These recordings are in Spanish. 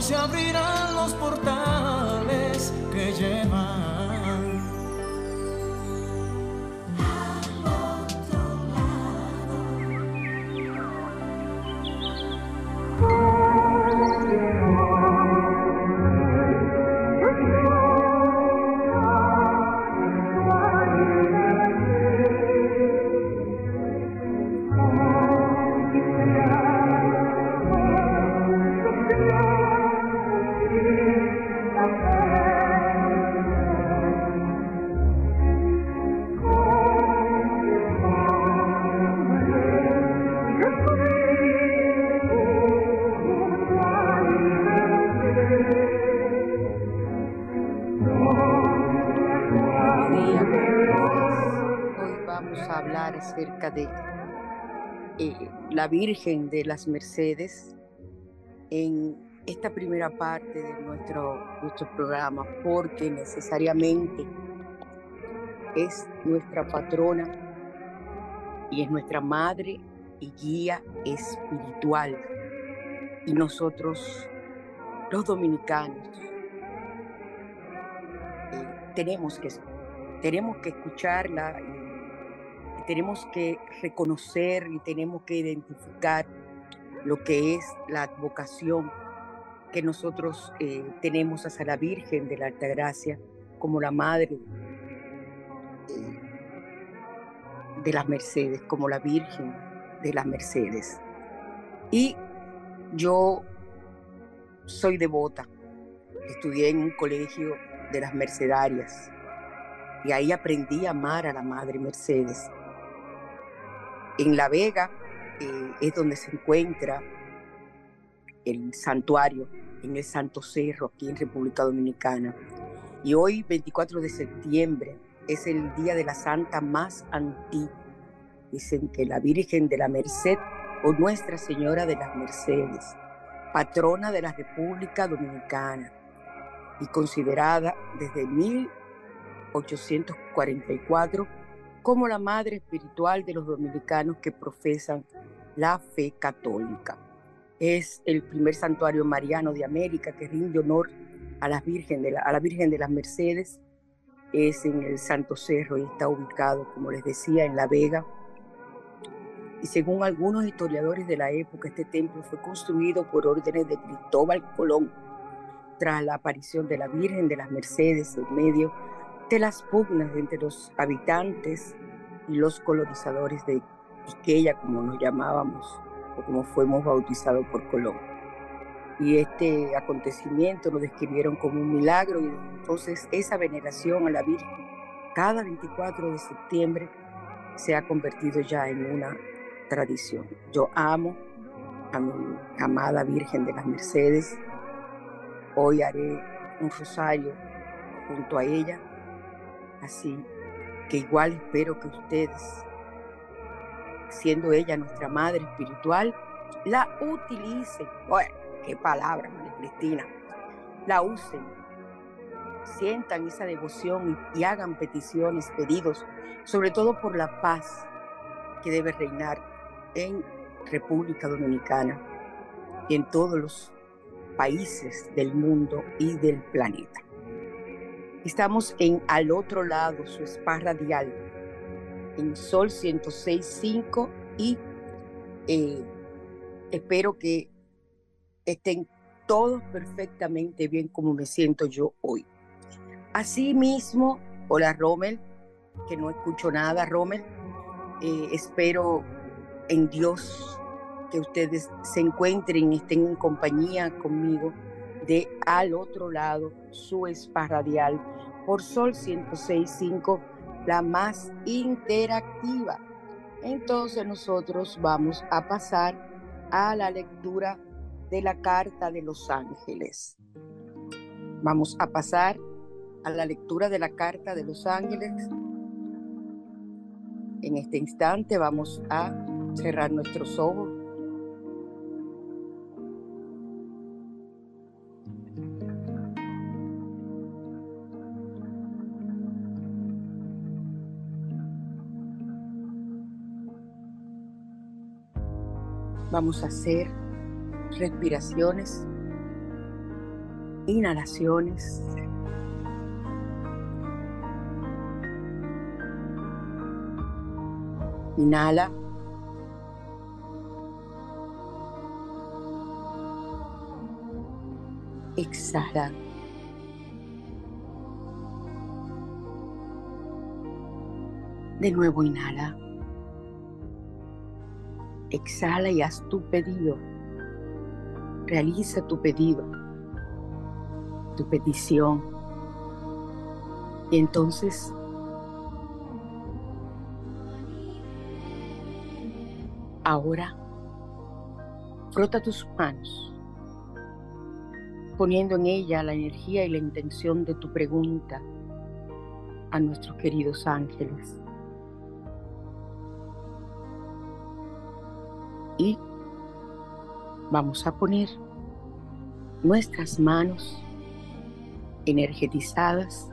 Se abrirán los portales que llevan la Virgen de las Mercedes en esta primera parte de nuestro, nuestro programa, porque necesariamente es nuestra patrona y es nuestra madre y guía espiritual. Y nosotros, los dominicanos, eh, tenemos, que, tenemos que escucharla tenemos que reconocer y tenemos que identificar lo que es la advocación que nosotros eh, tenemos hacia la Virgen de la Altagracia como la Madre eh, de las Mercedes, como la Virgen de las Mercedes. Y yo soy devota, estudié en un colegio de las Mercedarias y ahí aprendí a amar a la Madre Mercedes en La Vega eh, es donde se encuentra el santuario, en el Santo Cerro, aquí en República Dominicana. Y hoy, 24 de septiembre, es el día de la santa más antigua. Dicen que la Virgen de la Merced o Nuestra Señora de las Mercedes, patrona de la República Dominicana y considerada desde 1844 como la madre espiritual de los dominicanos que profesan la fe católica. Es el primer santuario mariano de América que rinde honor a la Virgen de, las Mercedes. Es en el Santo Cerro y está ubicado, como les decía, en La Vega. Y según algunos historiadores de la época, este templo fue construido por órdenes de Cristóbal Colón tras la aparición de la Virgen de las Mercedes en medio de las pugnas entre los habitantes y los colonizadores de Iqueya, como nos llamábamos, o como fuimos bautizados por Colón. Y este acontecimiento lo describieron como un milagro y entonces esa veneración a la Virgen cada 24 de septiembre se ha convertido ya en una tradición. Yo amo a mi amada Virgen de las Mercedes. Hoy haré un rosario junto a ella Así que igual espero que ustedes, siendo ella nuestra madre espiritual, la utilicen. Bueno, qué palabra, María Cristina. La usen sientan esa devoción y, hagan peticiones, pedidos, sobre todo por la paz que debe reinar en República Dominicana y en todos los países del mundo y del planeta. Estamos en Al otro lado, su spa radial, en Sol 106.5 y eh, espero que estén todos perfectamente bien como me siento yo hoy. Asimismo, hola Rommel, que no escucho nada, Rommel. Eh, espero en Dios que ustedes se encuentren y estén en compañía conmigo de al otro lado su spa radial por Sol 106.5, la más interactiva. Entonces nosotros vamos a pasar a la lectura de la carta de los ángeles. Vamos a pasar a la lectura de la carta de los ángeles. En este instante vamos a cerrar nuestros ojos. Vamos a hacer respiraciones, inhalaciones. Inhala. Exhala. De nuevo inhala. Exhala y haz tu pedido realiza tu pedido, tu petición. Y entonces ahora frota tus manos, poniendo en ella la energía y la intención de tu pregunta a nuestros queridos ángeles. Y vamos a poner nuestras manos energetizadas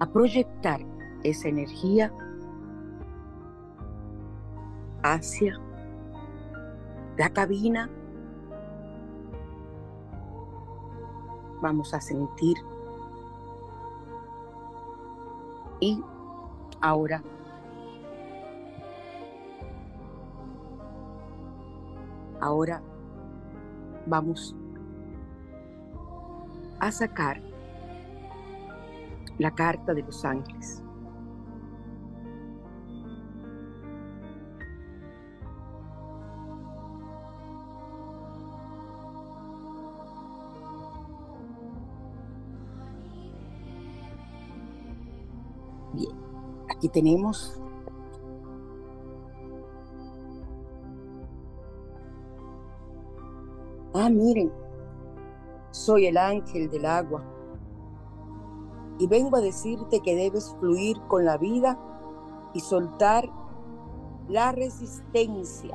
a proyectar esa energía hacia la cabina. Vamos a sentir y ahora ahora vamos a sacar la carta de los ángeles. Bien, aquí tenemos Ah, miren, soy el ángel del agua y vengo a decirte que debes fluir con la vida y soltar la resistencia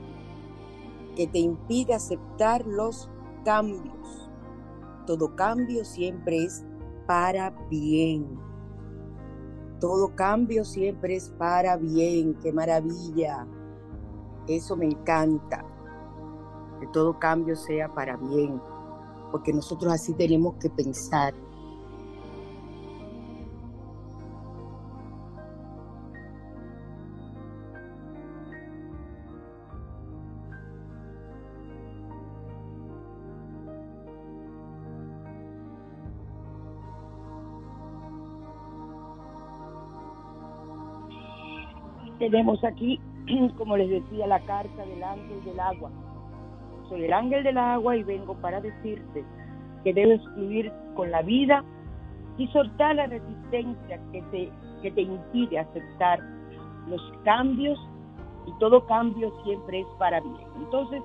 que te impide aceptar los cambios. Todo cambio siempre es para bien. Todo cambio siempre es para bien. Qué maravilla. Eso me encanta todo cambio sea para bien, porque nosotros así tenemos que pensar. Tenemos aquí, como les decía, la carta del ángel del agua soy el ángel del agua y vengo para decirte que debes fluir con la vida y soltar la resistencia que te, que te impide aceptar los cambios y todo cambio siempre es para bien. Entonces,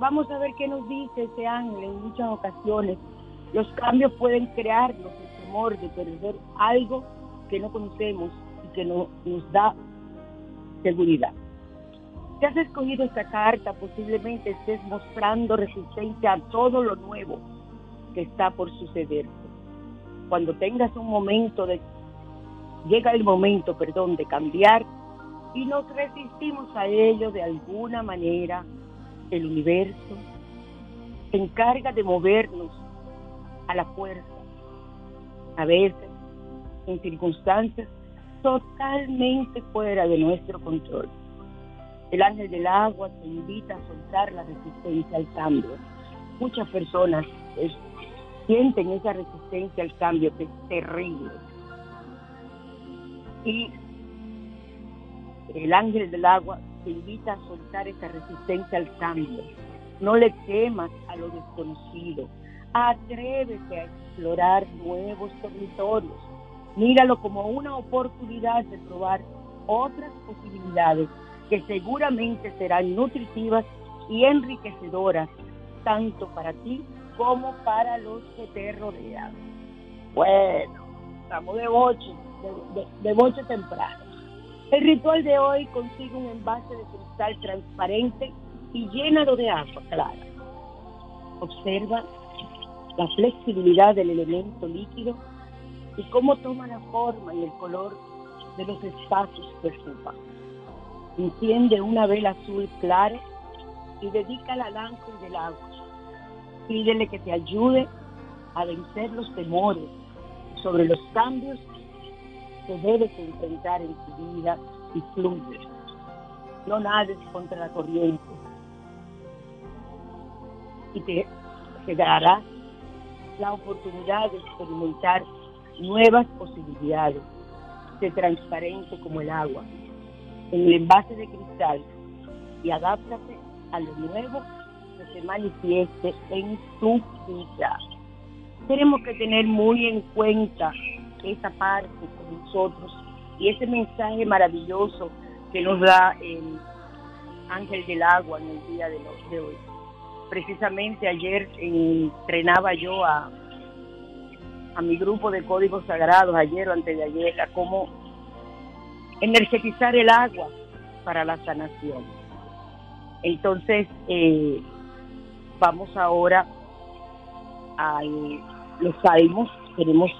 vamos a ver qué nos dice ese ángel en muchas ocasiones. Los cambios pueden crearnos el temor de perder algo que no conocemos y que no, nos da seguridad. Si has escogido esta carta, posiblemente estés mostrando resistencia a todo lo nuevo que está por suceder. cuando tengas un momento de, llega el momento, perdón, de cambiar y nos resistimos a ello de alguna manera, el universo se encarga de movernos a la fuerza, a veces en circunstancias totalmente fuera de nuestro control. El ángel del agua te invita a soltar la resistencia al cambio. Muchas personas sienten esa resistencia al cambio que es terrible. Y el ángel del agua te invita a soltar esa resistencia al cambio. No le temas a lo desconocido. Atrévete a explorar nuevos territorios. Míralo como una oportunidad de probar otras posibilidades que seguramente serán nutritivas y enriquecedoras tanto para ti como para los que te rodean. Bueno, estamos de boche, de, boche temprano. El ritual de hoy consigue un envase de cristal transparente y llenado de agua clara. Observa la flexibilidad del elemento líquido y cómo toma la forma y el color de los espacios que ocupa. Enciende una vela azul clara y dedica la ángel del agua. Pídele que te ayude a vencer los temores sobre los cambios que debes enfrentar en tu vida y fluye. No nades contra la corriente. Y te, te la oportunidad de experimentar nuevas posibilidades, de transparente como el agua, en el envase de cristal y adáptate a lo nuevo que se manifieste en tu vida. Tenemos que tener muy en cuenta esa parte con nosotros y ese mensaje maravilloso que nos da el ángel del agua en el día de, hoy. Precisamente ayer entrenaba yo a, a mi grupo de códigos sagrados, ayer o antes de ayer, a cómo energetizar el agua para la sanación. Entonces, eh, vamos ahora a los salmos. Tenemos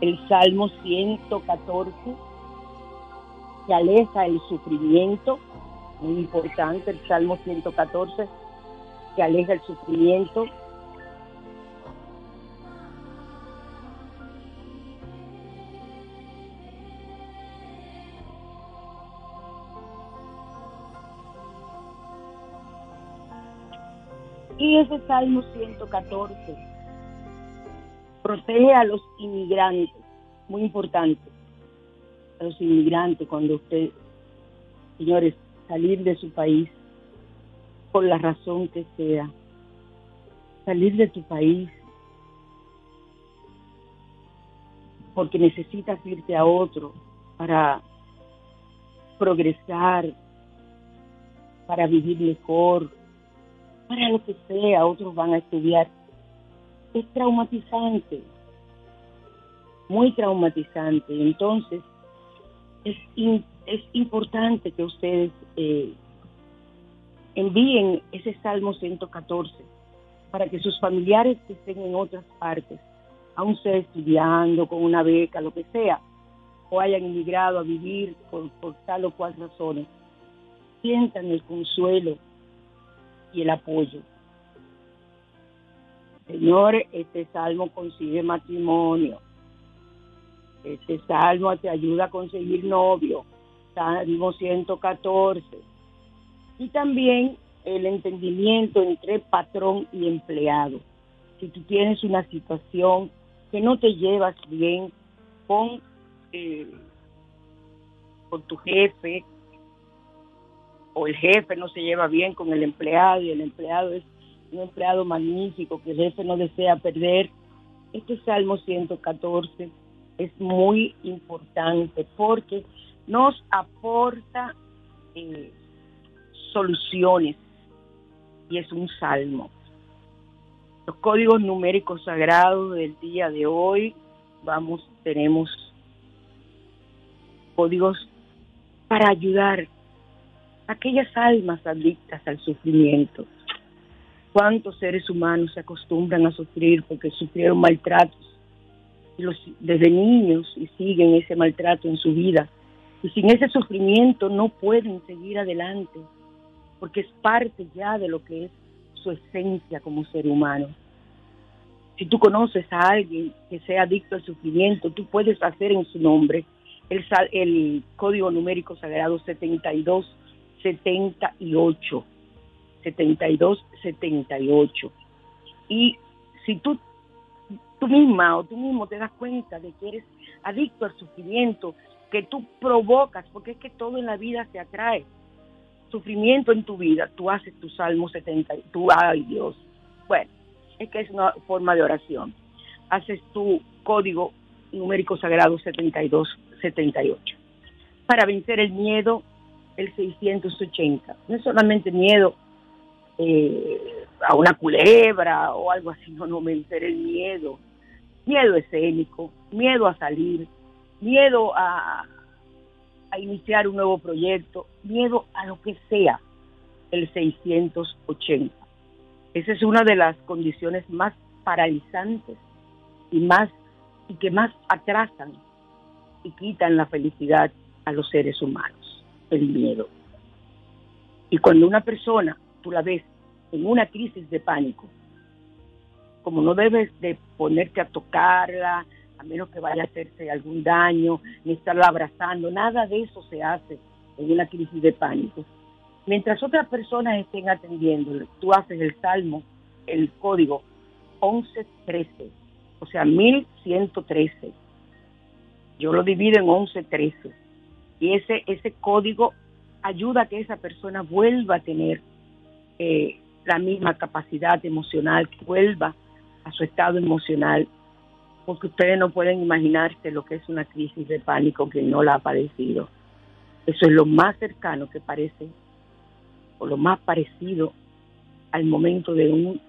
el Salmo 114, que aleja el sufrimiento, muy importante, el Salmo 114, que aleja el sufrimiento. Y ese Salmo 114 protege a los inmigrantes, muy importante, a los inmigrantes cuando usted, señores, salir de su país por la razón que sea, salir de tu país porque necesitas irte a otro para progresar, para vivir mejor, para lo que sea, otros van a estudiar es traumatizante, muy traumatizante. Entonces, es, es importante que ustedes eh, envíen ese Salmo 114 para que sus familiares que estén en otras partes, aún sea estudiando, con una beca, lo que sea, o hayan emigrado a vivir por, por tal o cual razones, sientan el consuelo y el apoyo Señor, este salmo consigue matrimonio. Este salmo te ayuda a conseguir novio. Salmo 114. Y también el entendimiento entre patrón y empleado. Si tú tienes una situación que no te llevas bien con, eh, con tu jefe, o el jefe no se lleva bien con el empleado y el empleado es un empleado magnífico que el jefe no desea perder. Este Salmo 114 es muy importante porque nos aporta eh, soluciones y es un salmo. Los códigos numéricos sagrados del día de hoy, vamos, tenemos códigos para ayudar aquellas almas adictas al sufrimiento cuántos seres humanos se acostumbran a sufrir porque sufrieron maltratos desde niños y siguen ese maltrato en su vida. Y sin ese sufrimiento no pueden seguir adelante, porque es parte ya de lo que es su esencia como ser humano. Si tú conoces a alguien que sea adicto al sufrimiento, tú puedes hacer en su nombre el, código numérico sagrado 7278. 7278. Y si tú, tú misma o tú mismo te das cuenta de que eres adicto al sufrimiento, que tú provocas, porque es que todo en la vida se atrae. Sufrimiento en tu vida, tú haces tu Salmo 70, tú, ay Dios. Bueno, es que es una forma de oración. Haces tu código numérico sagrado 7278. Para vencer el miedo, el 680. No es solamente miedo eh, a una culebra o algo así, no, no vencer el miedo. Miedo escénico, miedo a salir, miedo a, a iniciar un nuevo proyecto, miedo a lo que sea, el 680. Esa es una de las condiciones más paralizantes y más y que más atrasan y quitan la felicidad a los seres humanos, el miedo. Y cuando una persona, tú la ves en una crisis de pánico, como no debes de ponerte a tocarla, a menos que vaya a hacerse algún daño, ni estarla abrazando, nada de eso se hace en una crisis de pánico. Mientras otras personas estén atendiendo, tú haces el salmo, el código 1113, o sea, 1113. Yo lo divido en 1113. Y ese, ese código ayuda a que esa persona vuelva a tener eh, la misma capacidad emocional, que vuelva a su estado emocional porque ustedes no pueden imaginarse lo que es una crisis de pánico que no la ha padecido. Eso es lo más cercano que parece, o lo más parecido al momento de un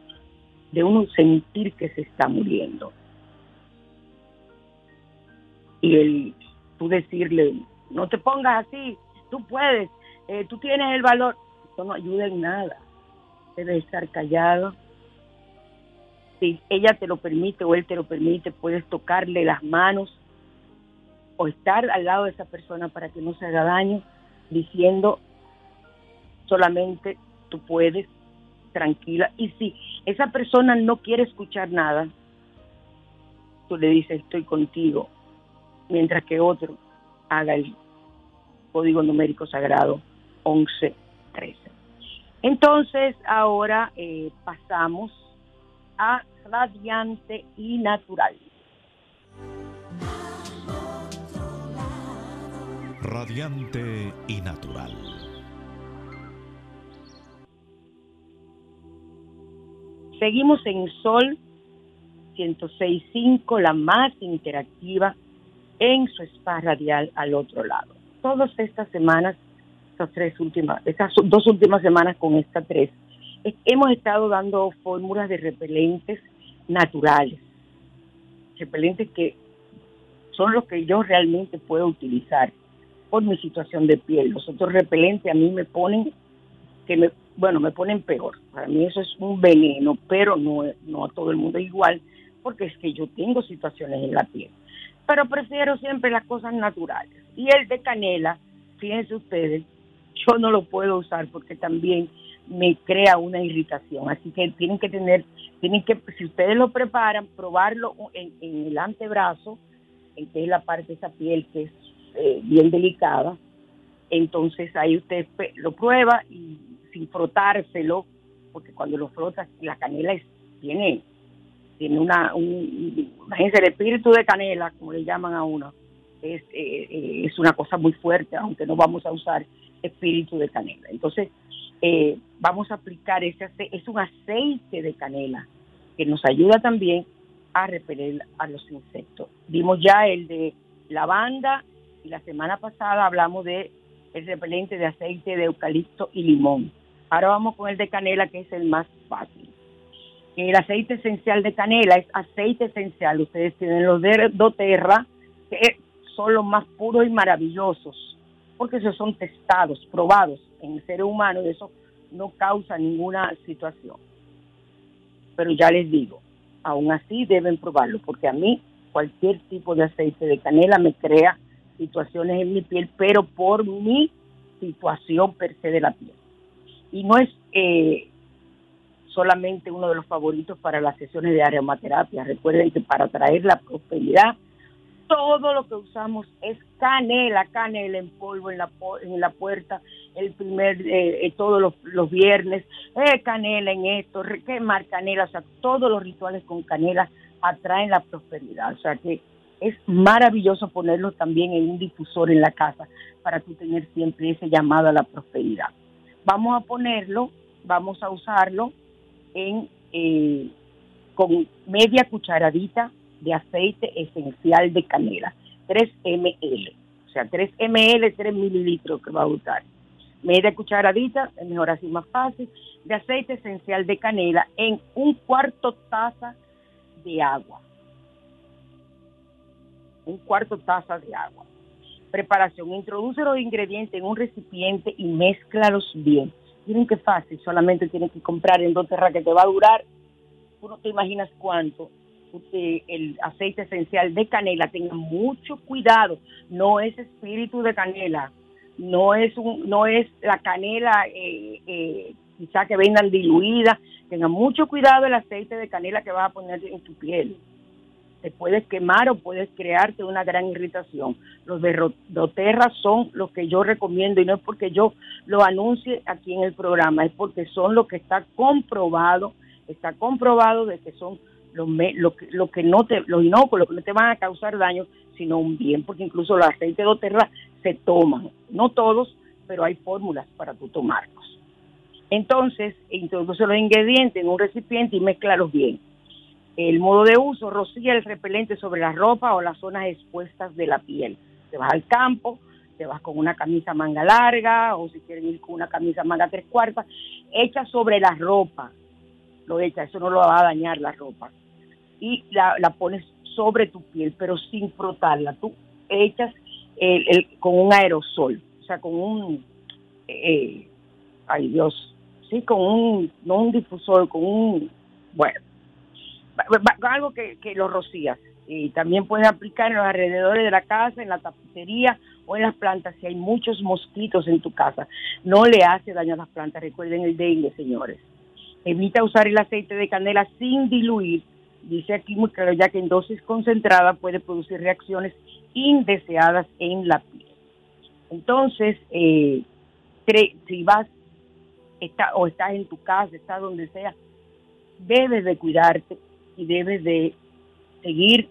de uno sentir que se está muriendo. Y el tú decirle, no te pongas así, tú puedes, eh, tú tienes el valor, eso no ayuda en nada. Debe estar callado, si ella te lo permite o él te lo permite, puedes tocarle las manos o estar al lado de esa persona para que no se haga daño, diciendo solamente tú puedes, tranquila. Y si esa persona no quiere escuchar nada, tú le dices estoy contigo, mientras que otro haga el código numérico sagrado 1113. Entonces, ahora eh, pasamos a radiante y natural. Radiante y natural. Seguimos en Sol 106.5, la más interactiva en su spa radial al otro lado. Todas estas semanas, estas tres últimas, estas dos últimas semanas con esta tres, hemos estado dando fórmulas de repelentes naturales, repelentes que son los que yo realmente puedo utilizar por mi situación de piel. Los otros repelentes a mí me ponen, que me, bueno, me ponen peor. Para mí eso es un veneno, pero no, no a todo el mundo igual, porque es que yo tengo situaciones en la piel. Pero prefiero siempre las cosas naturales. Y el de canela, fíjense ustedes, yo no lo puedo usar porque también me crea una irritación. Así que tienen que tener, tienen que, si ustedes lo preparan, probarlo en, el antebrazo, en que es la parte de esa piel que es eh, bien delicada. Entonces ahí usted lo prueba y sin frotárselo, porque cuando lo frotas, la canela es, tiene, tiene una, un, imagínense, el espíritu de canela, como le llaman a uno, es, eh, es una cosa muy fuerte, aunque no vamos a usar espíritu de canela. Entonces, eh, vamos a aplicar ese aceite, es un aceite de canela que nos ayuda también a repeler a los insectos. Vimos ya el de lavanda y la semana pasada hablamos de el repelente de aceite de eucalipto y limón. Ahora vamos con el de canela que es el más fácil. El aceite esencial de canela es aceite esencial. Ustedes tienen los de doTERRA que son los más puros y maravillosos porque esos son testados, probados en el ser humano y eso no causa ninguna situación. Pero ya les digo, aún así deben probarlo, porque a mí cualquier tipo de aceite de canela me crea situaciones en mi piel, pero por mi situación per se de la piel. Y no es eh, solamente uno de los favoritos para las sesiones de aromaterapia. Recuerden que para traer la prosperidad, todo lo que usamos es canela, canela en polvo en la, en la puerta, el primer, eh, eh, todos los, viernes, eh, canela en esto, quemar canela, o sea, todos los rituales con canela atraen la prosperidad. O sea que es maravilloso ponerlo también en un difusor en la casa para tú tener siempre ese llamado a la prosperidad. Vamos a ponerlo, vamos a usarlo en eh, con media cucharadita de aceite esencial de canela, 3 ml, o sea, 3 ml, 3 mililitros que va a usar. Media cucharadita, mejor así más fácil, de aceite esencial de canela en un cuarto taza de agua. Un cuarto taza de agua. Preparación. Introduce los ingredientes en un recipiente y mézclalos bien. Miren qué fácil, solamente tienes que comprar en dos terras que te va a durar, tú no te imaginas cuánto, el aceite esencial de canela, tengan mucho cuidado, no es espíritu de canela, no es un, no es la canela eh, eh, quizá que vendan diluida, tengan mucho cuidado el aceite de canela que vas a poner en tu piel. Te puedes quemar o puedes crearte una gran irritación. Los de doTERRA son los que yo recomiendo y no es porque yo lo anuncie aquí en el programa, es porque son los que está comprobado, está comprobado de que son lo, que, lo que no te, los inóculos que no te van a causar daño, sino un bien, porque incluso los aceites de doTERRA se toman, no todos, pero hay fórmulas para tú tomarlos. Entonces, introduce los ingredientes en un recipiente y mezclalos bien. El modo de uso, rocía el repelente sobre la ropa o las zonas expuestas de la piel. Te vas al campo, te vas con una camisa manga larga o si quieres ir con una camisa manga tres cuartas, echa sobre la ropa, lo echa, eso no lo va a dañar la ropa y la, la pones sobre tu piel, pero sin frotarla. Tú echas el, con un aerosol, o sea, con un, eh, ay Dios, sí, con un, no un difusor, con un, bueno, algo que, que lo rocías. Y también puedes aplicar en los alrededores de la casa, en la tapicería o en las plantas si hay muchos mosquitos en tu casa. No le hace daño a las plantas, recuerden el dengue, señores. Evita usar el aceite de canela sin diluir dice aquí muy claro ya que en dosis concentrada puede producir reacciones indeseadas en la piel. Entonces, eh, si vas o estás en tu casa, estás donde sea, debes de cuidarte y debes de seguir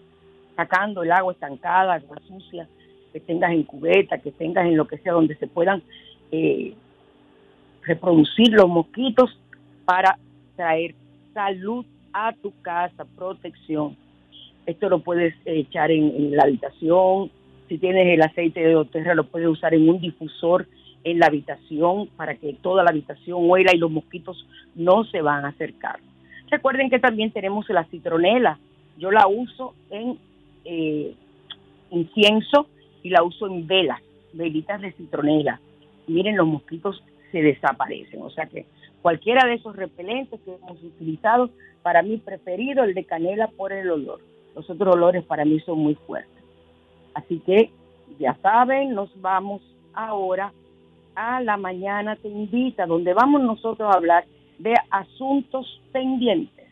sacando el agua estancada, agua sucia, que tengas en cubeta, que tengas en lo que sea, donde se puedan eh, reproducir los mosquitos para traer salud a tu casa, protección. Esto lo puedes echar en, la habitación. Si tienes el aceite de doTERRA, lo puedes usar en un difusor en la habitación para que toda la habitación huela y los mosquitos no se van a acercar. Recuerden que también tenemos la citronela. Yo la uso en eh, incienso y la uso en velas, velitas de citronela. Miren, los mosquitos se desaparecen. O sea que cualquiera de esos repelentes que hemos utilizado, para mí preferido el de canela por el olor. Los otros olores para mí son muy fuertes. Así que ya saben, nos vamos ahora a la mañana te invita, donde vamos nosotros a hablar de asuntos pendientes.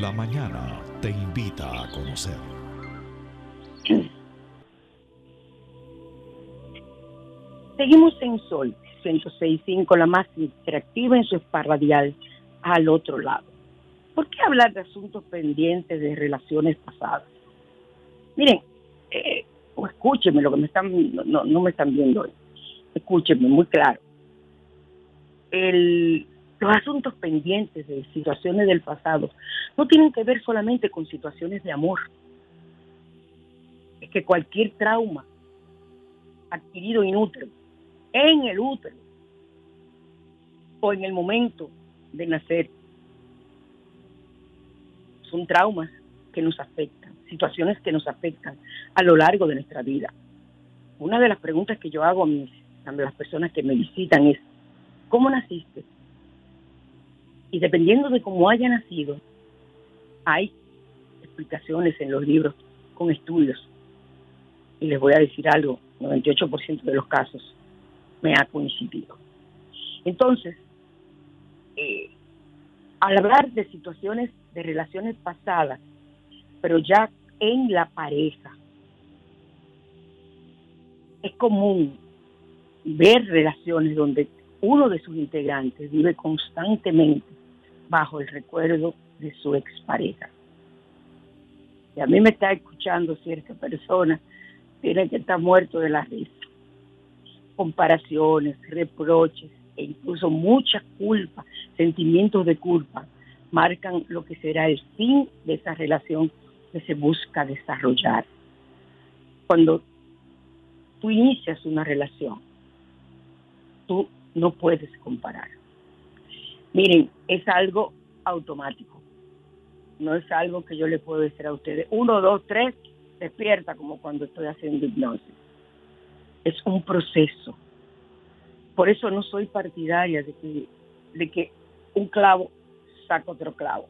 La mañana te invita a conocer. Seguimos en Sol 106.5, la más interactiva en su radial al otro lado. ¿Por qué hablar de asuntos pendientes de relaciones pasadas? Miren, eh, o escúchenme lo que me están, no, no me están viendo hoy. Escúchenme muy claro. Los asuntos pendientes de situaciones del pasado no tienen que ver solamente con situaciones de amor. Es que cualquier trauma adquirido inútil en el útero o en el momento de nacer. Son traumas que nos afectan, situaciones que nos afectan a lo largo de nuestra vida. Una de las preguntas que yo hago a, mis, las personas que me visitan es, ¿cómo naciste? Y dependiendo de cómo haya nacido, hay explicaciones en los libros con estudios. Y les voy a decir algo, 98% de los casos me ha coincidido. Entonces, eh, al hablar de situaciones de relaciones pasadas, pero ya en la pareja, es común ver relaciones donde uno de sus integrantes vive constantemente bajo el recuerdo de su expareja. Y a mí me está escuchando cierta persona, tiene que estar muerto de la risa. Comparaciones, reproches e incluso mucha culpa, sentimientos de culpa, marcan lo que será el fin de esa relación que se busca desarrollar. Cuando tú inicias una relación, no puedes comparar. Miren, es algo automático. No es algo que yo le puedo decir a ustedes. Uno, dos, tres, despierta como cuando estoy haciendo hipnosis. Es un proceso. Por eso no soy partidaria de que, de que un clavo saca otro clavo.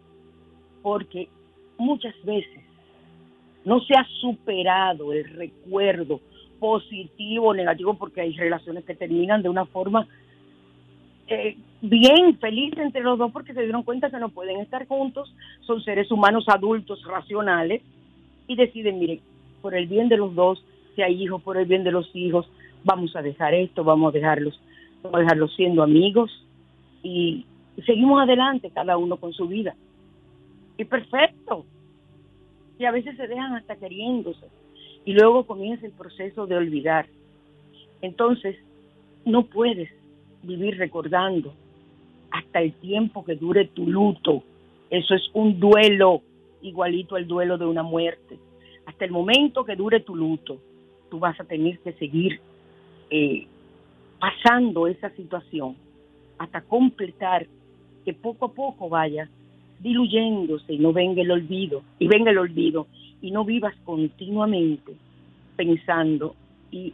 Porque muchas veces no se ha superado el recuerdo positivo o negativo, porque hay relaciones que terminan de una forma eh, bien feliz entre los dos porque se dieron cuenta que no pueden estar juntos, son seres humanos adultos, racionales, y deciden, miren, por el bien de los dos, si hay hijos, por el bien de los hijos, vamos a dejar esto, vamos a dejarlos, vamos a dejarlos siendo amigos y seguimos adelante cada uno con su vida. Y perfecto. Y a veces se dejan hasta queriéndose. Y luego comienza el proceso de olvidar. Entonces, no puedes vivir recordando hasta el tiempo que dure tu luto. Eso es un duelo igualito al duelo de una muerte. Hasta el momento que dure tu luto, tú vas a tener que seguir eh, pasando esa situación hasta completar que poco a poco vaya diluyéndose y no venga el olvido, y venga el olvido, y no vivas continuamente pensando y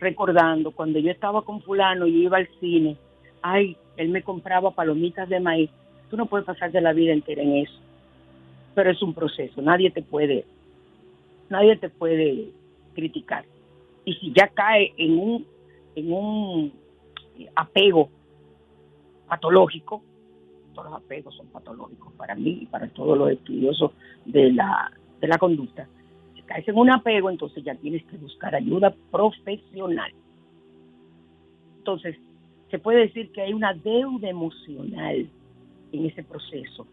recordando cuando yo estaba con fulano y iba al cine, ay, él me compraba palomitas de maíz. Tú no puedes pasarte la vida entera en eso. Pero es un proceso, nadie te puede nadie te puede criticar. Y si ya cae en un en un apego patológico, todos los apegos son patológicos para mí y para todos los estudiosos de la, de la conducta caes en un apego, entonces ya tienes que buscar ayuda profesional. Entonces, se puede decir que hay una deuda emocional en ese proceso.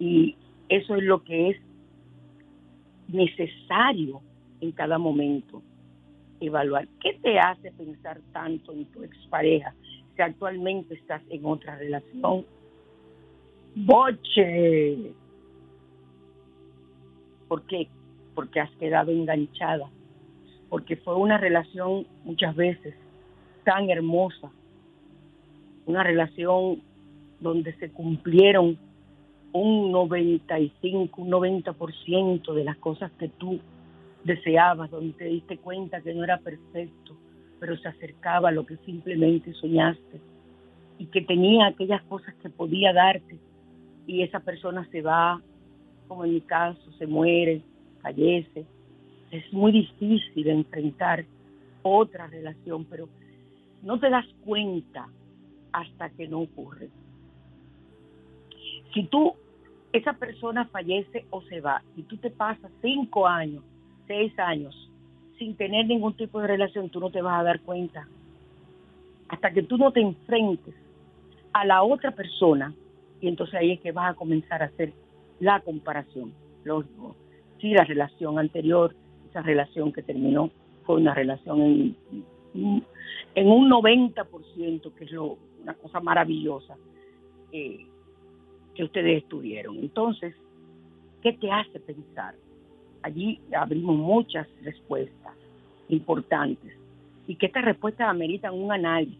Y eso es lo que es necesario en cada momento evaluar. ¿Qué te hace pensar tanto en tu expareja si actualmente estás en otra relación? Boche. ¿Por qué? porque has quedado enganchada, porque fue una relación muchas veces tan hermosa, una relación donde se cumplieron un 95, un 90% de las cosas que tú deseabas, donde te diste cuenta que no era perfecto, pero se acercaba a lo que simplemente soñaste y que tenía aquellas cosas que podía darte y esa persona se va, como en mi caso, se muere, fallece. Es muy difícil enfrentar otra relación, pero no te das cuenta hasta que no ocurre. Si tú, esa persona fallece o se va, y tú te pasas cinco años, seis años, sin tener ningún tipo de relación, tú no te vas a dar cuenta. Hasta que tú no te enfrentes a la otra persona, y entonces ahí es que vas a comenzar a hacer la comparación. Lógico, sí la relación anterior, esa relación que terminó, fue una relación en, en un 90%, que es lo, una cosa maravillosa eh, que ustedes estuvieron. Entonces, ¿qué te hace pensar? Allí abrimos muchas respuestas importantes y que estas respuestas ameritan un análisis,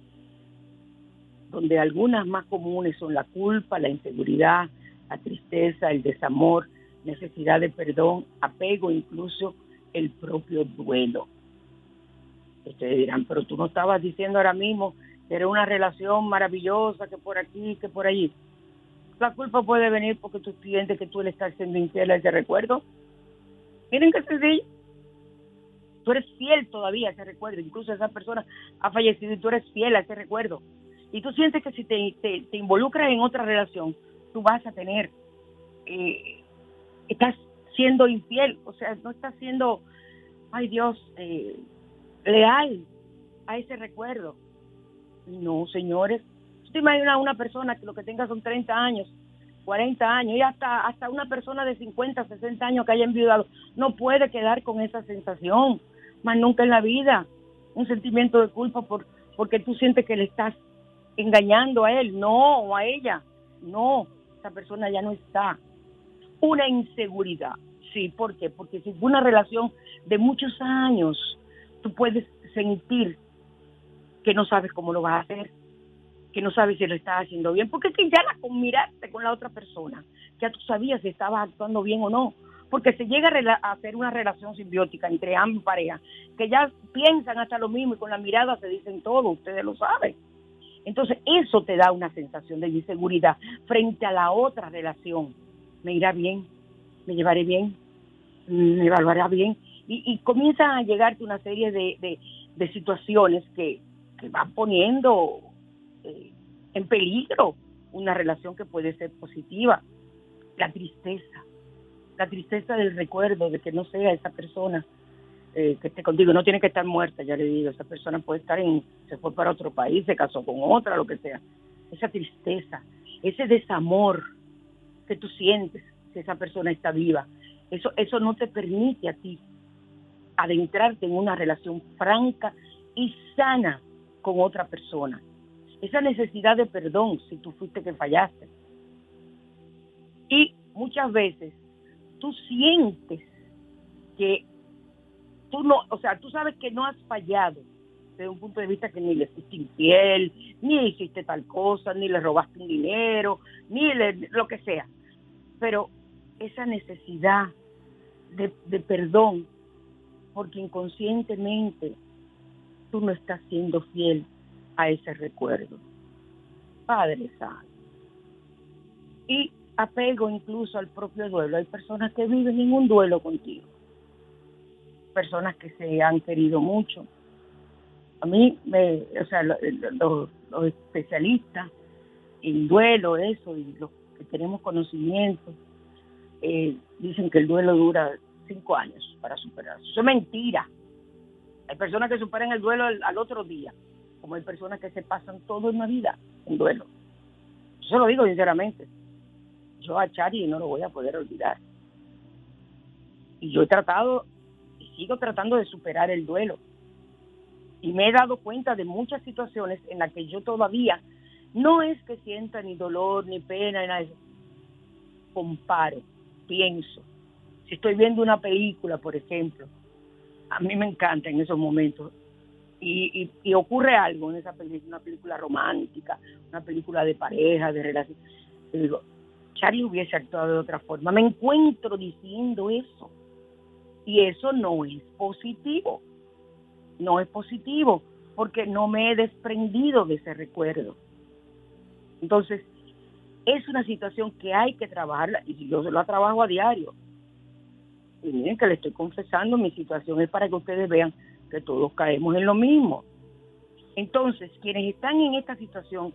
donde algunas más comunes son la culpa, la inseguridad, la tristeza, el desamor, necesidad de perdón, apego, incluso el propio duelo. Ustedes dirán, pero tú no estabas diciendo ahora mismo que era una relación maravillosa, que por aquí, que por allí. La culpa puede venir porque tú sientes que tú le estás siendo infiel a ese recuerdo. Miren qué sencillo. Tú eres fiel todavía a ese recuerdo. Incluso esa persona ha fallecido y tú eres fiel a ese recuerdo. Y tú sientes que si te, te, involucras en otra relación, tú vas a tener, eh, estás siendo infiel, o sea, no estás siendo, ay Dios, eh, leal a ese recuerdo. No, señores, te imaginas una persona que lo que tenga son 30 años, 40 años, y hasta, hasta una persona de 50, 60 años que haya enviudado, no puede quedar con esa sensación, más nunca en la vida, un sentimiento de culpa por, porque tú sientes que le estás engañando a él, no, o a ella, no, esa persona ya no está. Una inseguridad, sí, ¿por qué? Porque si fue una relación de muchos años, tú puedes sentir que no sabes cómo lo vas a hacer, que no sabes si lo estás haciendo bien, porque es que ya la miraste con la otra persona, ya tú sabías si estabas actuando bien o no, porque se llega a hacer una relación simbiótica entre ambas parejas, que ya piensan hasta lo mismo y con la mirada se dicen todo, ustedes lo saben. Entonces eso te da una sensación de inseguridad frente a la otra relación. Me irá bien, me llevaré bien, me evaluará bien. Y, y comienzan a llegarte una serie de, de, situaciones que, que van poniendo eh, en peligro una relación que puede ser positiva. La tristeza, la tristeza del recuerdo de que no sea esa persona eh, que esté contigo, no tiene que estar muerta, ya le digo, esa persona puede estar en, se fue para otro país, se casó con otra, lo que sea. Esa tristeza, ese desamor que tú sientes si esa persona está viva, eso, eso no te permite a ti adentrarte en una relación franca y sana con otra persona esa necesidad de perdón si tú fuiste que fallaste. Y muchas veces tú sientes que tú no, o sea, tú sabes que no has fallado desde un punto de vista que ni le fuiste infiel, ni hiciste tal cosa, ni le robaste un dinero, ni le, lo que sea. Pero esa necesidad de, de perdón, porque inconscientemente tú no estás siendo fiel a ese recuerdo. Padre Santo. Y apego incluso al propio duelo. Hay personas que viven en un duelo contigo. Personas que se han querido mucho. A mí, me, o sea, los, especialistas en duelo, eso, y los que tenemos conocimiento, eh, dicen que el duelo dura cinco años para superarse. Eso es mentira. Hay personas que superan el duelo al otro día como hay personas que se pasan toda una vida en duelo. Yo lo digo sinceramente. Yo a Chari no lo voy a poder olvidar. Y yo he tratado sigo tratando de superar el duelo. Y me he dado cuenta de muchas situaciones en las que yo todavía no es que sienta ni dolor, ni pena, ni nada. Comparo, pienso. Si estoy viendo una película, por ejemplo, a mí me encanta en esos momentos y, y, ocurre algo en esa película, una película romántica, una película de pareja, de relación. Y digo, Charlie hubiese actuado de otra forma. Me encuentro diciendo eso. Y eso no es positivo. No es positivo porque no me he desprendido de ese recuerdo. Entonces, es una situación que hay que trabajarla y yo lo trabajo a diario. Y miren que le estoy confesando mi situación es para que ustedes vean que todos caemos en lo mismo. Entonces, quienes están en esta situación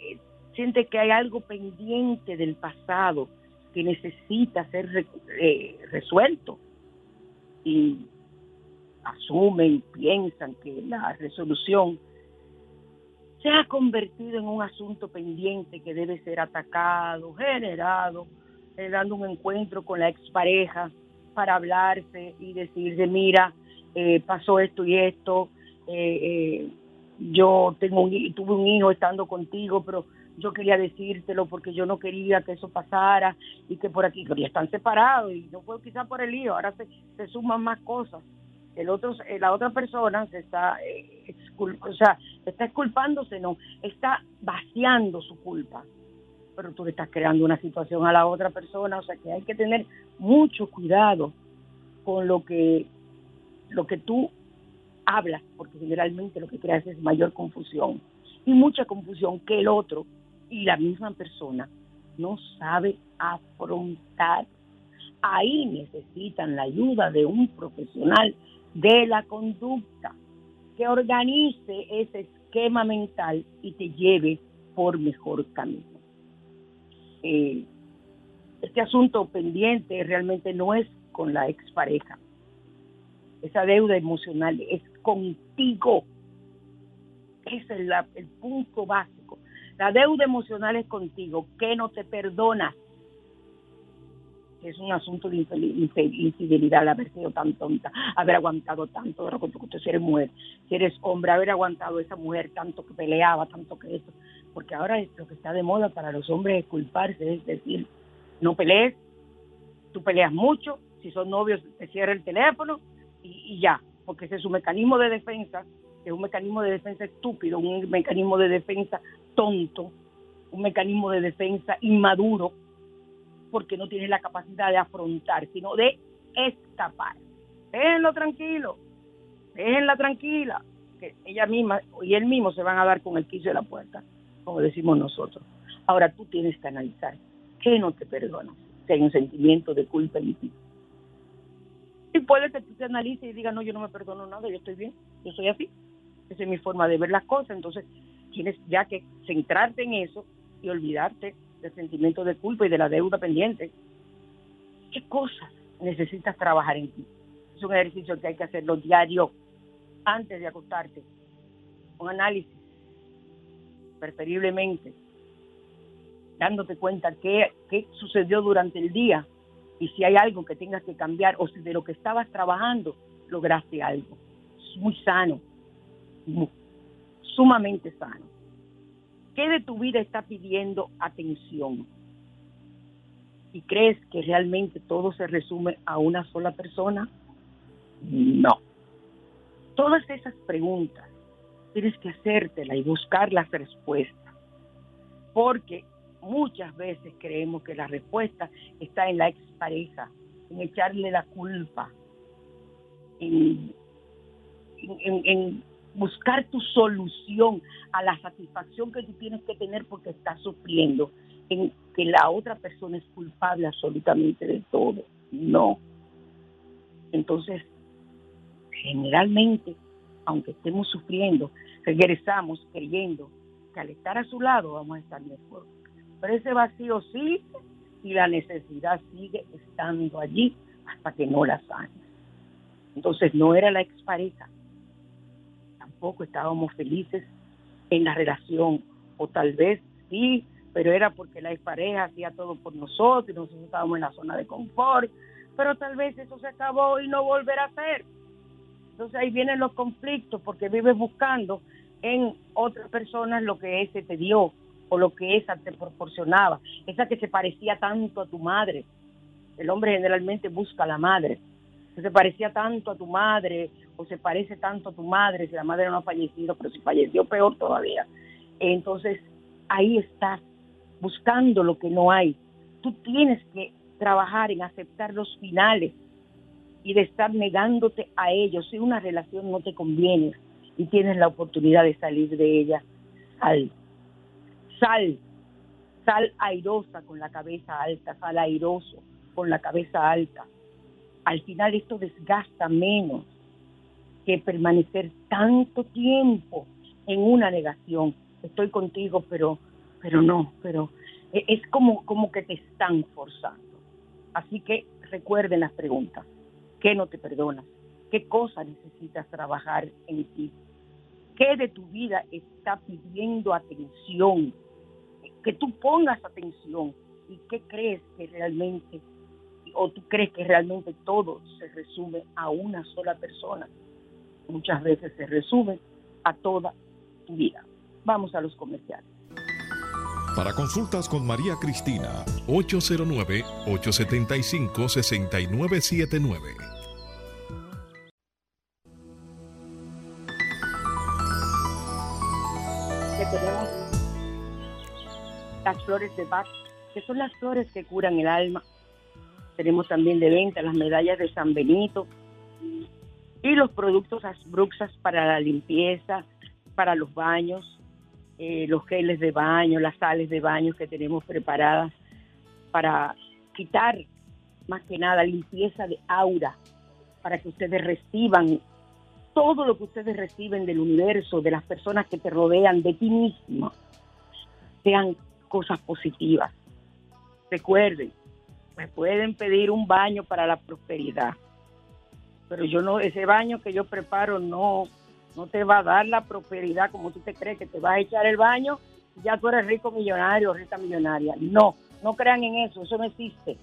eh, sienten que hay algo pendiente del pasado que necesita ser eh, resuelto y asumen, piensan que la resolución se ha convertido en un asunto pendiente que debe ser atacado, generado, eh, dando un encuentro con la expareja para hablarse y decirle, mira, eh, pasó esto y esto, eh, eh, yo tengo un, tuve un hijo estando contigo, pero yo quería decírtelo porque yo no quería que eso pasara y que por aquí ya están separados y no fue quizás por el hijo, ahora se, se suman más cosas. El otro, la otra persona se está, o sea, está exculpándose, no, está vaciando su culpa, pero tú le estás creando una situación a la otra persona, o sea que hay que tener mucho cuidado con lo que lo que tú hablas, porque generalmente lo que creas es mayor confusión y mucha confusión que el otro y la misma persona no sabe afrontar. Ahí necesitan la ayuda de un profesional de la conducta que organice ese esquema mental y te lleve por mejor camino. Eh, este asunto pendiente realmente no es con la expareja. Esa deuda emocional es contigo. Ese es el punto básico. La deuda emocional es contigo, que no te perdonas. Es un asunto de infidelidad, haber sido tan tonta, haber aguantado tanto, de que eres mujer, si eres hombre, haber aguantado esa mujer tanto que peleaba, tanto que eso. Porque ahora es lo que está de moda para los hombres es culparse, es decir, no pelees, tú peleas mucho, si son novios te cierra el teléfono y, ya, porque ese es su mecanismo de defensa, es un mecanismo de defensa estúpido, un mecanismo de defensa tonto, un mecanismo de defensa inmaduro, porque no tiene la capacidad de afrontar, sino de escapar. Déjenlo tranquilo, déjenla tranquila, que ella misma y él mismo se van a dar con el quicio de la puerta, como decimos nosotros. Ahora tú tienes que analizar qué no te perdonas, si hay un sentimiento de culpa en ti. Y puede que tú te analices y digas, no, yo no me perdono nada, yo estoy bien, yo soy así. Esa es mi forma de ver las cosas. Entonces, tienes ya que centrarte en eso y olvidarte del sentimiento de culpa y de la deuda pendiente. ¿Qué cosas necesitas trabajar en ti? Es un ejercicio que hay que hacerlo diario antes de acostarte. Un análisis, preferiblemente, dándote cuenta qué, qué sucedió durante el día y si hay algo que tengas que cambiar o si de lo que estabas trabajando lograste algo. Es muy sano, sumamente sano. ¿Qué de tu vida está pidiendo atención? ¿Y crees que realmente todo se resume a una sola persona? No. Todas esas preguntas tienes que hacértela y buscar las respuestas. Porque muchas veces creemos que la respuesta está en la expareja, en echarle la culpa, en, en, buscar tu solución a la satisfacción que tú tienes que tener porque estás sufriendo, en que la otra persona es culpable absolutamente de todo. No. Entonces, generalmente, aunque estemos sufriendo, regresamos creyendo que al estar a su lado vamos a estar mejor. Pero ese vacío sigue y la necesidad sigue estando allí hasta que no la sanes. Entonces no era la expareja, tampoco estábamos felices en la relación, o tal vez sí, pero era porque la expareja hacía todo por nosotros y nosotros estábamos en la zona de confort, pero tal vez eso se acabó y no volverá a ser. Entonces ahí vienen los conflictos porque vives buscando en otras personas lo que ese te dio o lo que esa te proporcionaba, esa que se parecía tanto a tu madre. El hombre generalmente busca a la madre, que se parecía tanto a tu madre o se parece tanto a tu madre, si la madre no ha fallecido, pero si falleció peor todavía. Entonces, ahí estás buscando lo que no hay. Tú tienes que trabajar en aceptar los finales y de estar negándote a ellos. Si una relación no te conviene y tienes la oportunidad de salir de ella, sal sal, sal airosa con la cabeza alta, sal airoso con la cabeza alta. Al final esto desgasta menos que permanecer tanto tiempo en una negación. Estoy contigo, pero, pero no, pero e, es como, como que te están forzando. Así que recuerden las preguntas. ¿Qué no te perdonas? ¿Qué cosa necesitas trabajar en ti? ¿Qué de tu vida está pidiendo atención? que tú pongas atención y qué crees que realmente, o tú crees que realmente todo se resume a una sola persona. Muchas veces se resume a toda tu vida. Vamos a los comerciales. Para consultas con María Cristina, 809-875-6979. tenemos las flores de Bach, que son las flores que curan el alma. Tenemos también de venta las medallas de San Benito y los productos Asbruxas para la limpieza, para los baños, eh, los geles de baño, las sales de baño que tenemos preparadas para quitar más que nada limpieza de aura, para que ustedes reciban todo lo que ustedes reciben del universo, de las personas que te rodean, de ti mismo, sean cosas positivas. Recuerden, me pueden pedir un baño para la prosperidad, pero yo no, ese baño que yo preparo no, no te va a dar la prosperidad como tú te crees que te vas a echar el baño ya tú eres rico millonario rica millonaria. No, no crean en eso, eso no existe.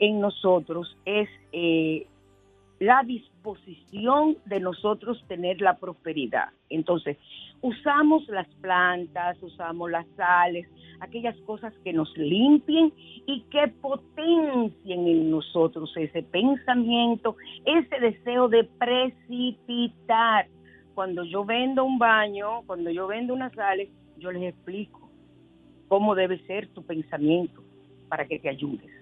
En nosotros es eh, la disposición de nosotros tener la prosperidad. Entonces, usamos las plantas, usamos las sales, aquellas cosas que nos limpien y que potencien en nosotros ese pensamiento, ese deseo de precipitar. Cuando yo vendo un baño, cuando yo vendo unas sales, yo les explico cómo debe ser tu pensamiento para que te ayudes.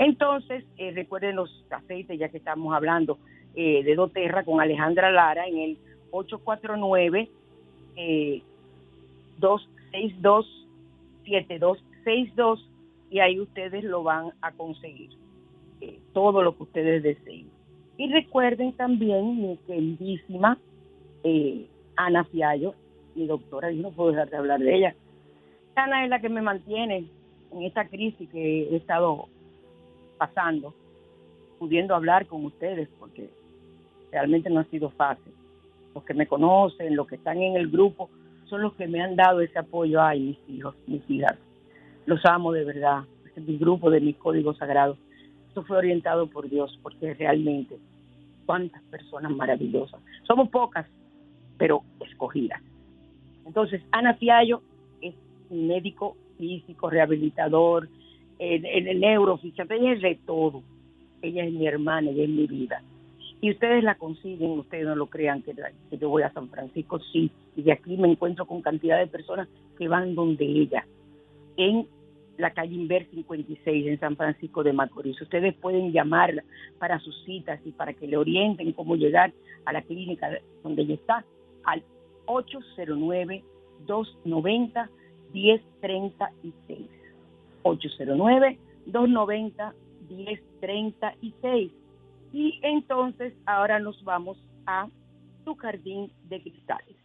Entonces, eh, recuerden los aceites, ya que estamos hablando eh, de doTERRA con Alejandra Lara en el 849 262 7262 y ahí ustedes lo van a conseguir, eh, todo lo que ustedes deseen. Y recuerden también mi queridísima Ana Fiallo, mi doctora, yo no puedo dejar de hablar de ella. Ana es la que me mantiene en esta crisis que he estado pasando, pudiendo hablar con ustedes, porque realmente no ha sido fácil. Los que me conocen, los que están en el grupo, son los que me han dado ese apoyo. Ay, mis hijos, mis hijas, los amo de verdad. Este es mi grupo de mis códigos sagrados. Esto fue orientado por Dios, porque realmente, cuántas personas maravillosas. Somos pocas, pero escogidas. Entonces, Ana Fiallo es médico físico, rehabilitador, en, el neurofísico, ella es de todo. Ella es mi hermana, ella es mi vida. Y ustedes la consiguen, ustedes no lo crean que, que yo voy a San Francisco, sí. Y de aquí me encuentro con cantidad de personas que van donde ella, en la calle Inver 56 en San Francisco de Macorís. Ustedes pueden llamarla para sus citas y para que le orienten cómo llegar a la clínica donde ella está al 809 290 1036. 809-290-1036. Y entonces ahora nos vamos a tu jardín de cristales.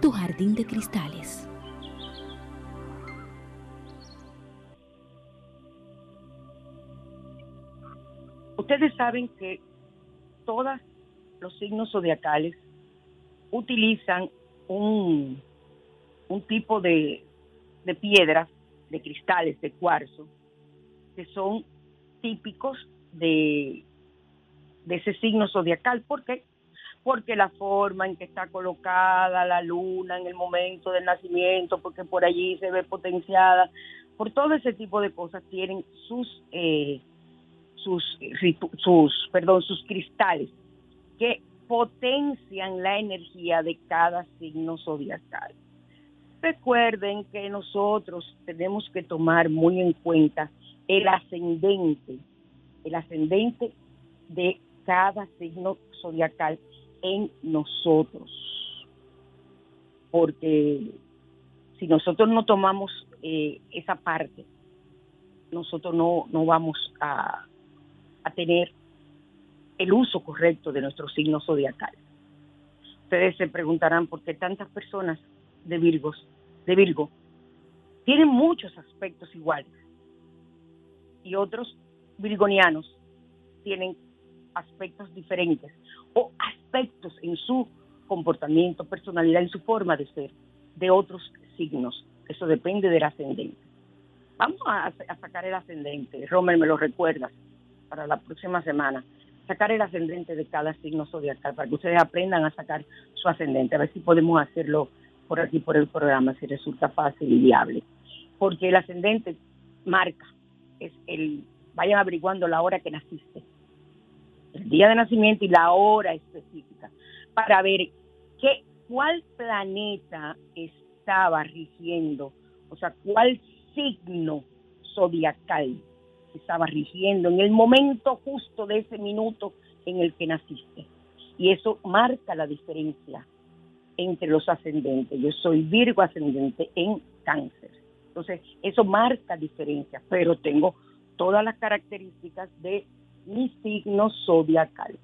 Tu jardín de cristales. Ustedes saben que todos los signos zodiacales utilizan un un tipo de, de piedras, de cristales, de cuarzo, que son típicos de, de ese signo zodiacal. ¿Por qué? Porque la forma en que está colocada la luna en el momento del nacimiento, porque por allí se ve potenciada, por todo ese tipo de cosas tienen sus eh, sus, sus perdón sus cristales que potencian la energía de cada signo zodiacal. Recuerden que nosotros tenemos que tomar muy en cuenta el ascendente, el ascendente de cada signo zodiacal en nosotros. Porque si nosotros no tomamos eh, esa parte, nosotros no, no vamos a, a tener el uso correcto de nuestro signo zodiacal. Ustedes se preguntarán por qué tantas personas de Virgos de Virgo, tienen muchos aspectos iguales. Y otros virgonianos tienen aspectos diferentes o aspectos en su comportamiento, personalidad, en su forma de ser de otros signos. Eso depende del ascendente. Vamos a, sacar el ascendente. Romer, me lo recuerdas para la próxima semana. Sacar el ascendente de cada signo zodiacal para que ustedes aprendan a sacar su ascendente. A ver si podemos hacerlo por aquí, por el programa, si resulta fácil y viable. Porque el ascendente marca, es el, vayan averiguando la hora que naciste, el día de nacimiento y la hora específica, para ver qué, cuál planeta estaba rigiendo, o sea, cuál signo zodiacal estaba rigiendo en el momento justo de ese minuto en el que naciste. Y eso marca la diferencia entre los ascendentes. Yo soy Virgo ascendente en cáncer. Entonces, eso marca diferencia, pero tengo todas las características de mi signo zodiacal.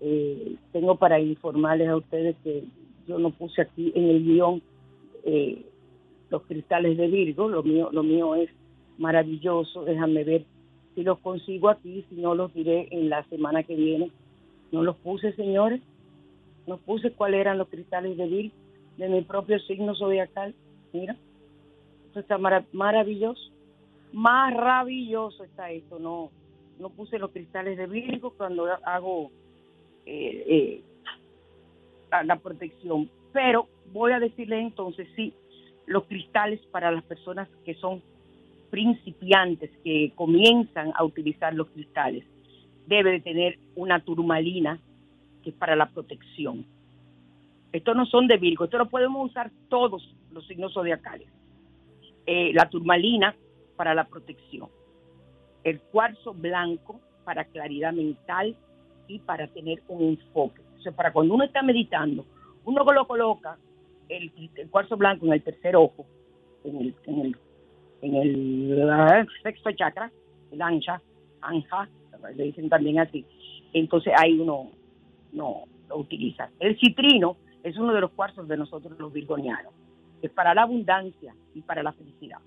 Eh, tengo para informarles a ustedes que yo no puse aquí en el guion eh, los cristales de Virgo, lo mío, lo mío es maravilloso, déjame ver si los consigo aquí, si no los diré en la semana que viene. No los puse, señores, no puse cuáles eran los cristales de Virgo de mi propio signo zodiacal. Mira, esto está maravilloso, maravilloso está esto. No, no puse los cristales de Virgo cuando hago eh, eh, la protección. Pero voy a decirle entonces sí los cristales para las personas que son principiantes, que comienzan a utilizar los cristales. Debe de tener una turmalina que es para la protección. Estos no son de Virgo, esto lo podemos usar todos los signos zodiacales. Eh, la turmalina para la protección. El cuarzo blanco para claridad mental y para tener un enfoque. O sea, para cuando uno está meditando, uno lo coloca el, cuarzo blanco en el tercer ojo, en el, en el, en el sexto chakra, el ancha, anja, le dicen también así. Entonces ahí uno no lo utiliza. El citrino es uno de los cuarzos de nosotros los virgonianos. Es para la abundancia y para la felicidad.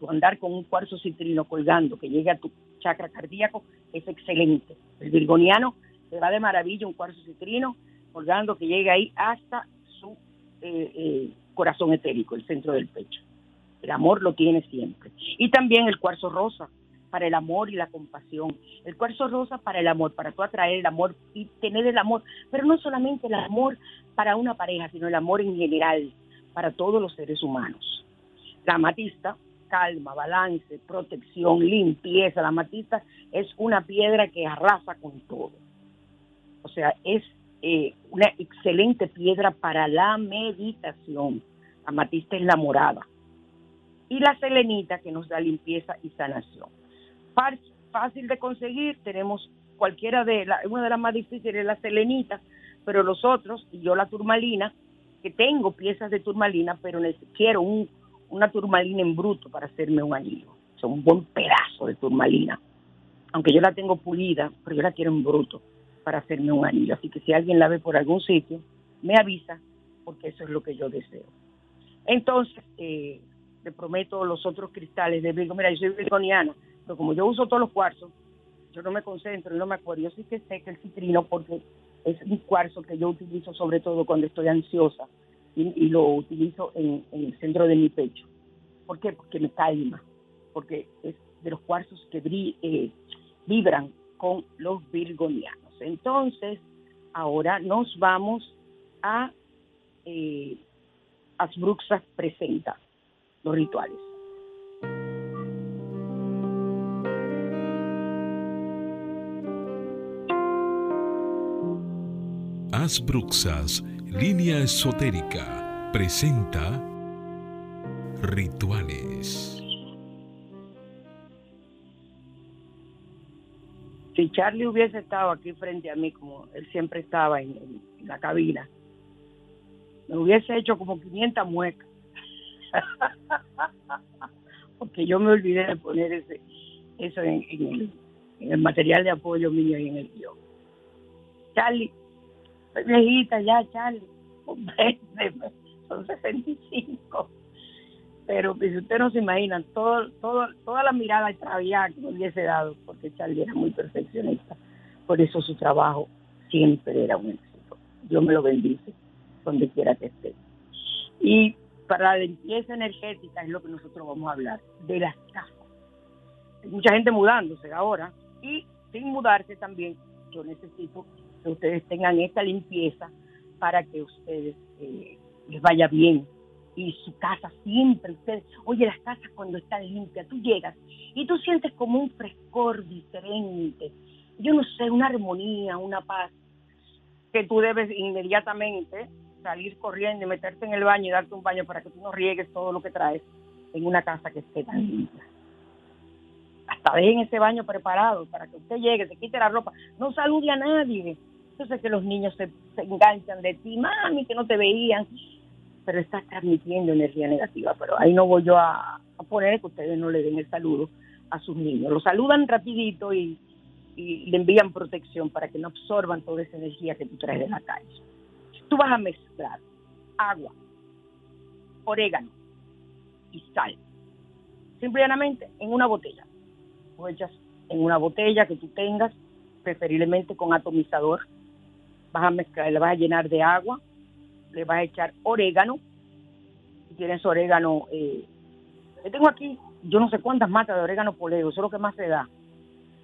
Tu andar con un cuarzo citrino colgando que llegue a tu chakra cardíaco es excelente. El virgoniano se va de maravilla un cuarzo citrino colgando que llegue ahí hasta eh, eh, corazón etérico, el centro del pecho. El amor lo tiene siempre. Y también el cuarzo rosa para el amor y la compasión. El cuarzo rosa para el amor, para tú atraer el amor y tener el amor, pero no solamente el amor para una pareja, sino el amor en general para todos los seres humanos. La amatista, calma, balance, protección, limpieza. La amatista es una piedra que arrasa con todo. O sea, es eh, una excelente piedra para la meditación. La amatista es la morada. Y la selenita que nos da limpieza y sanación. Fácil de conseguir, tenemos cualquiera de las, una de las más difíciles es la selenita, pero los otros, y yo la turmalina, que tengo piezas de turmalina, pero quiero un, una turmalina en bruto para hacerme un anillo. O un buen pedazo de turmalina. Aunque yo la tengo pulida, pero yo la quiero en bruto para hacerme un anillo. Así que si alguien la ve por algún sitio, me avisa, porque eso es lo que yo deseo. Entonces, eh, le prometo los otros cristales de Virgo. Mira, yo soy virgoniana, como yo uso todos los cuarzos, yo no me concentro, no me acuerdo. Yo sí que sé que el citrino, porque es un cuarzo que yo utilizo sobre todo cuando estoy ansiosa y, lo utilizo en, el centro de mi pecho. ¿Por qué? Porque me calma, porque es de los cuarzos que eh, vibran con los virgonianos. Entonces, ahora nos vamos a eh, Asbruxa presenta los rituales. Asbruxas, línea esotérica, presenta rituales. si Charlie hubiese estado aquí frente a mí, como él siempre estaba en, la cabina, me hubiese hecho como 500 muecas. Porque yo me olvidé de poner ese, eso en, el, material de apoyo mío y en el guion. Charlie, viejita ya, Charlie, son 65 pero si usted no se imagina todo, todo, toda la mirada extraviada que me hubiese dado, porque Charlie era muy perfeccionista, Por eso su trabajo siempre era un éxito. Dios me lo bendice donde quiera que esté. Y para la limpieza energética es lo que nosotros vamos a hablar, de las casas. Hay mucha gente mudándose ahora y sin mudarse también, yo necesito que ustedes tengan esta limpieza para que ustedes eh, les vaya bien y su casa siempre, ustedes, oye, las casas cuando están limpias, tú llegas y tú sientes como un frescor diferente, yo no sé, una armonía, una paz, que tú debes inmediatamente salir corriendo y meterte en el baño y darte un baño para que tú no riegues todo lo que traes en una casa que esté tan limpia. Hasta dejen ese baño preparado para que usted llegue, se quite la ropa, no salude a nadie. Sé que los niños se, enganchan de ti, mami, que no te veían, pero estás transmitiendo energía negativa. Pero ahí no voy yo a, a poner que ustedes no le den el saludo a sus niños. Lo saludan rapidito y, y le envían protección para que no absorban toda esa energía que tú traes de la calle. Tú vas a mezclar agua, orégano y sal. Simplemente en una botella. Lo echas en una botella que tú tengas, preferiblemente con atomizador. Vas a mezclar, le vas a llenar de agua, le vas a echar orégano. Si tienes orégano, eh, tengo aquí, yo no sé cuántas matas de orégano poleo, eso es lo que más se da.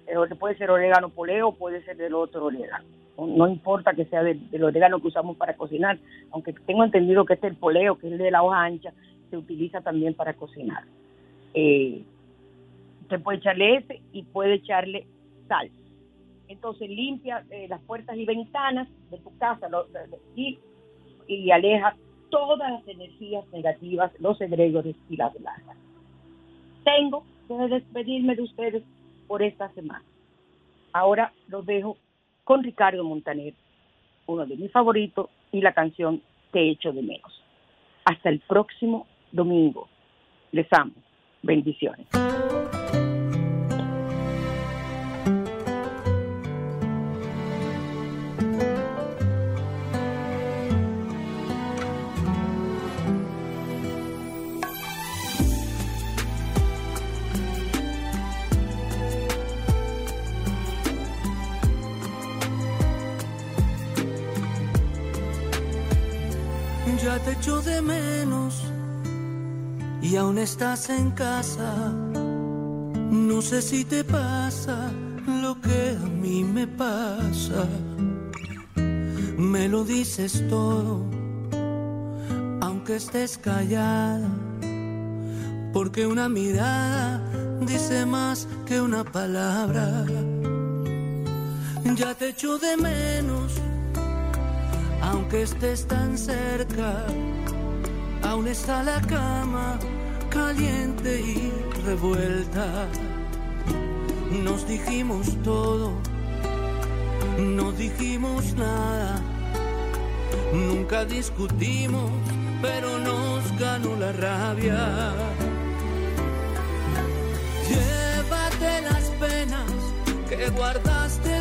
Eh, puede ser orégano poleo, puede ser del otro orégano no importa que sea del, orégano que usamos para cocinar, aunque tengo entendido que este el poleo, que es el de la hoja ancha, se utiliza también para cocinar. Eh, usted puede echarle ese y puede echarle sal. Entonces limpia eh, las puertas y ventanas de tu casa y, y aleja todas las energías negativas, los egregores y las blancas. Tengo que despedirme de ustedes por esta semana. Ahora los dejo con Ricardo Montaner, uno de mis favoritos, y la canción Te echo de menos. Hasta el próximo domingo. Les amo. Bendiciones. Te echo de menos y aún estás en casa. No sé si te pasa lo que a mí me pasa. Me lo dices todo, aunque estés callada, porque una mirada dice más que una palabra. Ya te echo de menos aunque estés tan cerca, aún está la cama caliente y revuelta. Nos dijimos todo, no dijimos nada, nunca discutimos, pero nos ganó la rabia. Llévate las penas que guardaste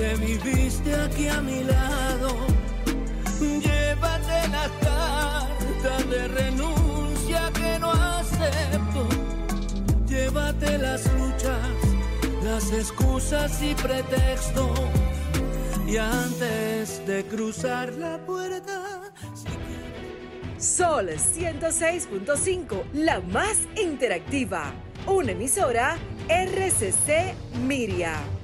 que viviste aquí a mi lado. Llévate la carta de renuncia que no acepto. Llévate las luchas, las excusas y pretextos. Y antes de cruzar la puerta, Sol 106.5, la más interactiva. Una emisora RCC Miria.